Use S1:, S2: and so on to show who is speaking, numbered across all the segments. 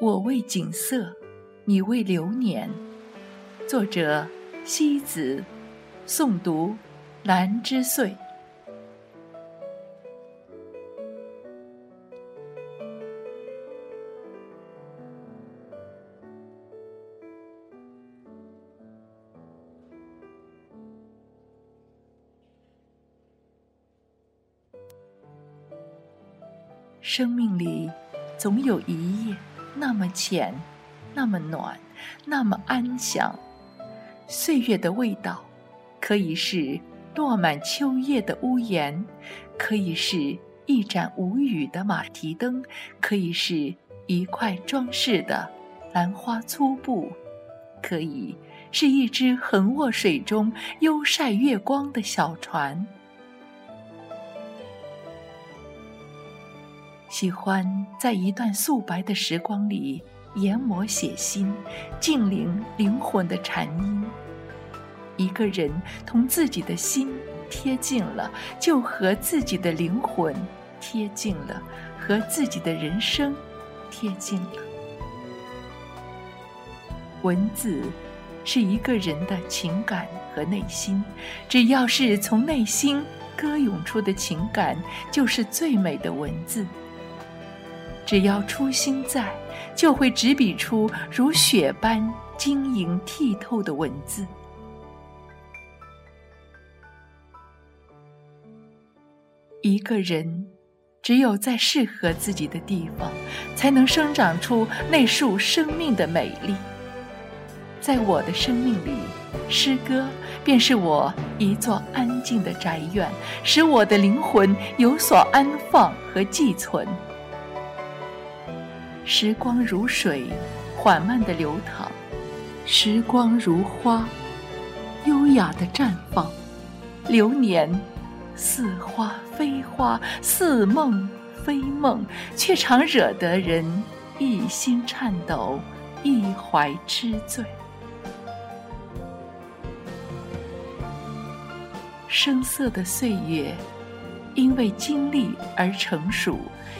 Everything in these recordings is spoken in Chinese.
S1: 我为景色，你为流年。作者：西子，诵读：兰之岁。生命里，总有一夜那么浅，那么暖，那么安详。岁月的味道，可以是落满秋叶的屋檐，可以是一盏无语的马蹄灯，可以是一块装饰的兰花粗布，可以是一只横卧水中悠晒月光的小船。喜欢在一段素白的时光里研磨写心，静聆灵魂的禅音。一个人同自己的心贴近了，就和自己的灵魂贴近了，和自己的人生贴近了。文字是一个人的情感和内心，只要是从内心歌咏出的情感，就是最美的文字。只要初心在，就会执笔出如雪般晶莹剔透的文字。一个人，只有在适合自己的地方，才能生长出那束生命的美丽。在我的生命里，诗歌便是我一座安静的宅院，使我的灵魂有所安放和寄存。时光如水，缓慢的流淌；时光如花，优雅的绽放。流年，似花非花，似梦非梦，却常惹得人一心颤抖，一怀痴醉。生涩的岁月，因为经历而成熟，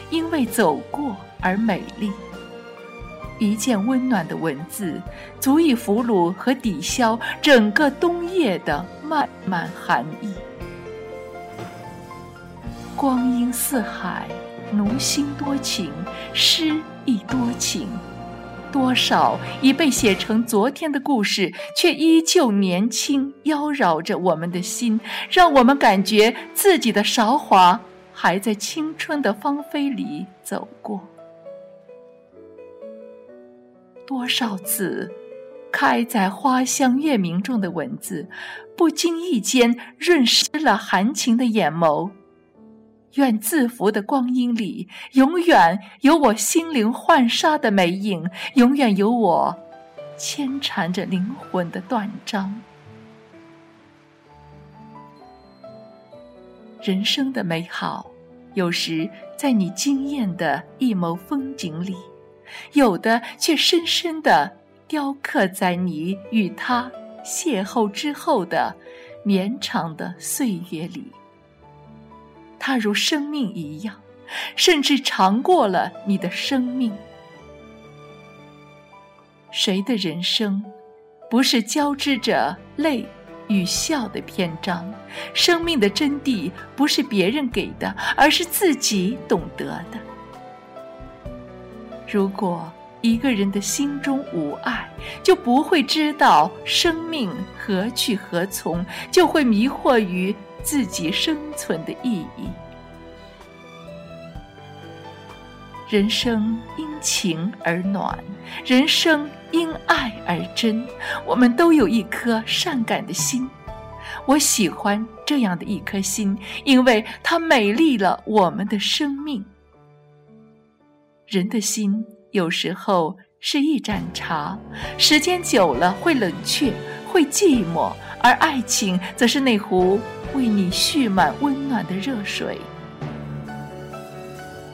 S1: 因为走过。而美丽，一件温暖的文字，足以俘虏和抵消整个冬夜的漫漫寒意。光阴似海，奴心多情，诗亦多情。多少已被写成昨天的故事，却依旧年轻，妖娆着我们的心，让我们感觉自己的韶华还在青春的芳菲里走过。多少次，开在花香月明中的文字，不经意间润湿了含情的眼眸。愿字符的光阴里，永远有我心灵幻纱的美影，永远有我牵缠着灵魂的断章。人生的美好，有时在你惊艳的一眸风景里。有的却深深地雕刻在你与他邂逅之后的绵长的岁月里。它如生命一样，甚至长过了你的生命。谁的人生，不是交织着泪与笑的篇章？生命的真谛，不是别人给的，而是自己懂得的。如果一个人的心中无爱，就不会知道生命何去何从，就会迷惑于自己生存的意义。人生因情而暖，人生因爱而真。我们都有一颗善感的心，我喜欢这样的一颗心，因为它美丽了我们的生命。人的心有时候是一盏茶，时间久了会冷却，会寂寞；而爱情则是那壶为你蓄满温暖的热水。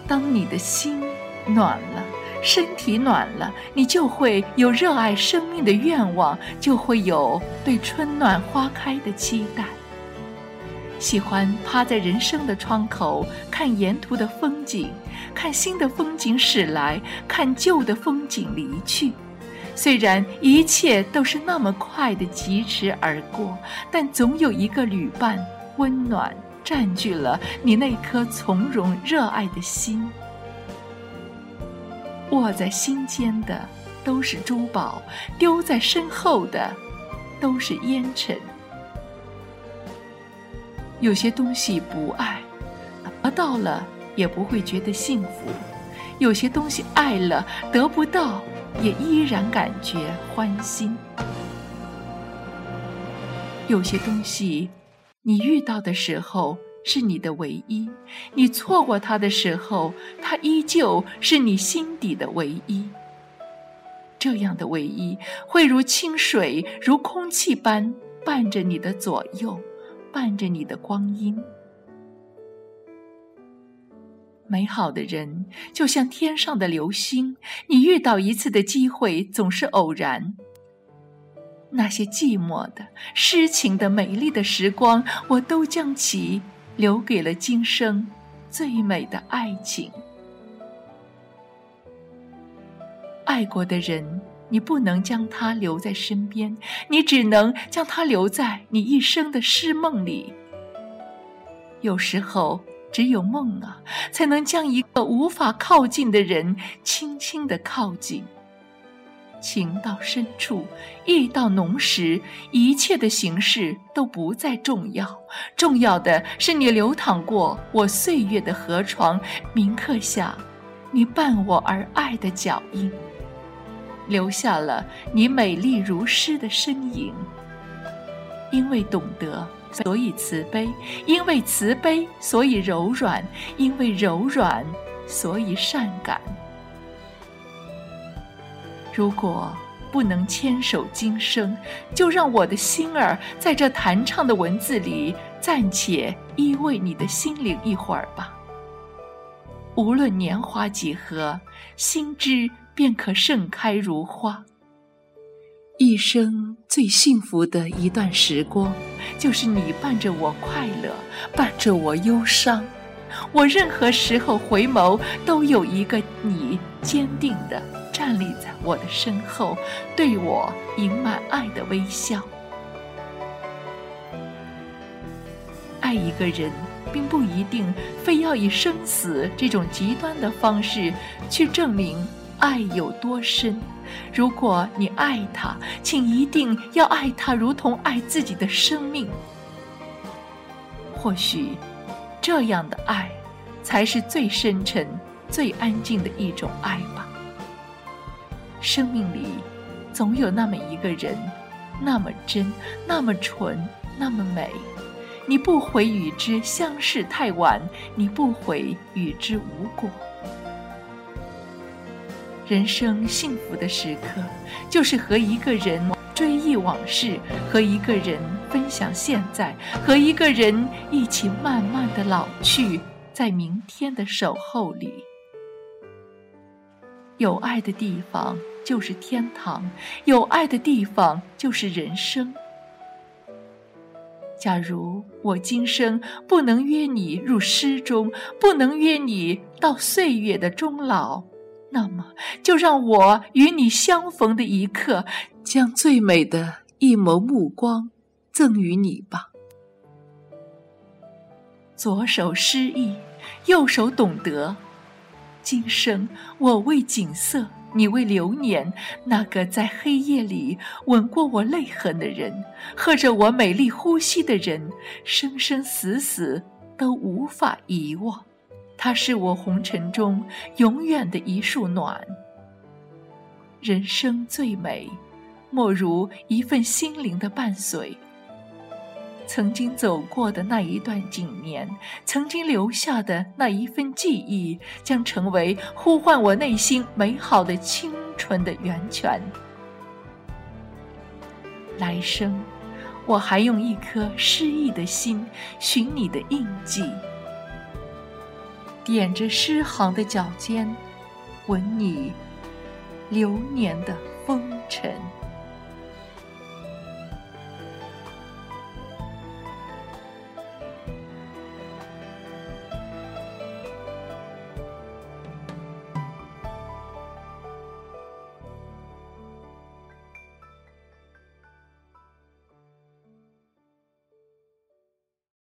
S1: 当你的心暖了，身体暖了，你就会有热爱生命的愿望，就会有对春暖花开的期待。喜欢趴在人生的窗口看沿途的风景，看新的风景驶来，看旧的风景离去。虽然一切都是那么快的疾驰而过，但总有一个旅伴，温暖占据了你那颗从容热爱的心。握在心间的都是珠宝，丢在身后的都是烟尘。有些东西不爱，得到了也不会觉得幸福；有些东西爱了，得不到也依然感觉欢心。有些东西，你遇到的时候是你的唯一，你错过它的时候，它依旧是你心底的唯一。这样的唯一，会如清水、如空气般伴着你的左右。伴着你的光阴，美好的人就像天上的流星，你遇到一次的机会总是偶然。那些寂寞的、诗情的、美丽的时光，我都将其留给了今生最美的爱情。爱过的人。你不能将他留在身边，你只能将他留在你一生的诗梦里。有时候，只有梦啊，才能将一个无法靠近的人轻轻地靠近。情到深处，意到浓时，一切的形式都不再重要，重要的是你流淌过我岁月的河床，铭刻下你伴我而爱的脚印。留下了你美丽如诗的身影。因为懂得，所以慈悲；因为慈悲，所以柔软；因为柔软，所以善感。如果不能牵手今生，就让我的心儿在这弹唱的文字里暂且依偎你的心灵一会儿吧。无论年华几何，心之。便可盛开如花。一生最幸福的一段时光，就是你伴着我快乐，伴着我忧伤。我任何时候回眸，都有一个你坚定地站立在我的身后，对我盈满爱的微笑。爱一个人，并不一定非要以生死这种极端的方式去证明。爱有多深？如果你爱他，请一定要爱他，如同爱自己的生命。或许，这样的爱，才是最深沉、最安静的一种爱吧。生命里，总有那么一个人，那么真，那么纯，那么美。你不悔与之相识太晚，你不悔与之无果。人生幸福的时刻，就是和一个人追忆往事，和一个人分享现在，和一个人一起慢慢的老去，在明天的守候里。有爱的地方就是天堂，有爱的地方就是人生。假如我今生不能约你入诗中，不能约你到岁月的终老。那么，就让我与你相逢的一刻，将最美的一眸目光赠予你吧。左手诗意，右手懂得。今生我为景色，你为流年，那个在黑夜里吻过我泪痕的人，喝着我美丽呼吸的人，生生死死都无法遗忘。它是我红尘中永远的一束暖。人生最美，莫如一份心灵的伴随。曾经走过的那一段景年，曾经留下的那一份记忆，将成为呼唤我内心美好的清纯的源泉。来生，我还用一颗诗意的心，寻你的印记。点着诗行的脚尖，吻你流年的风尘。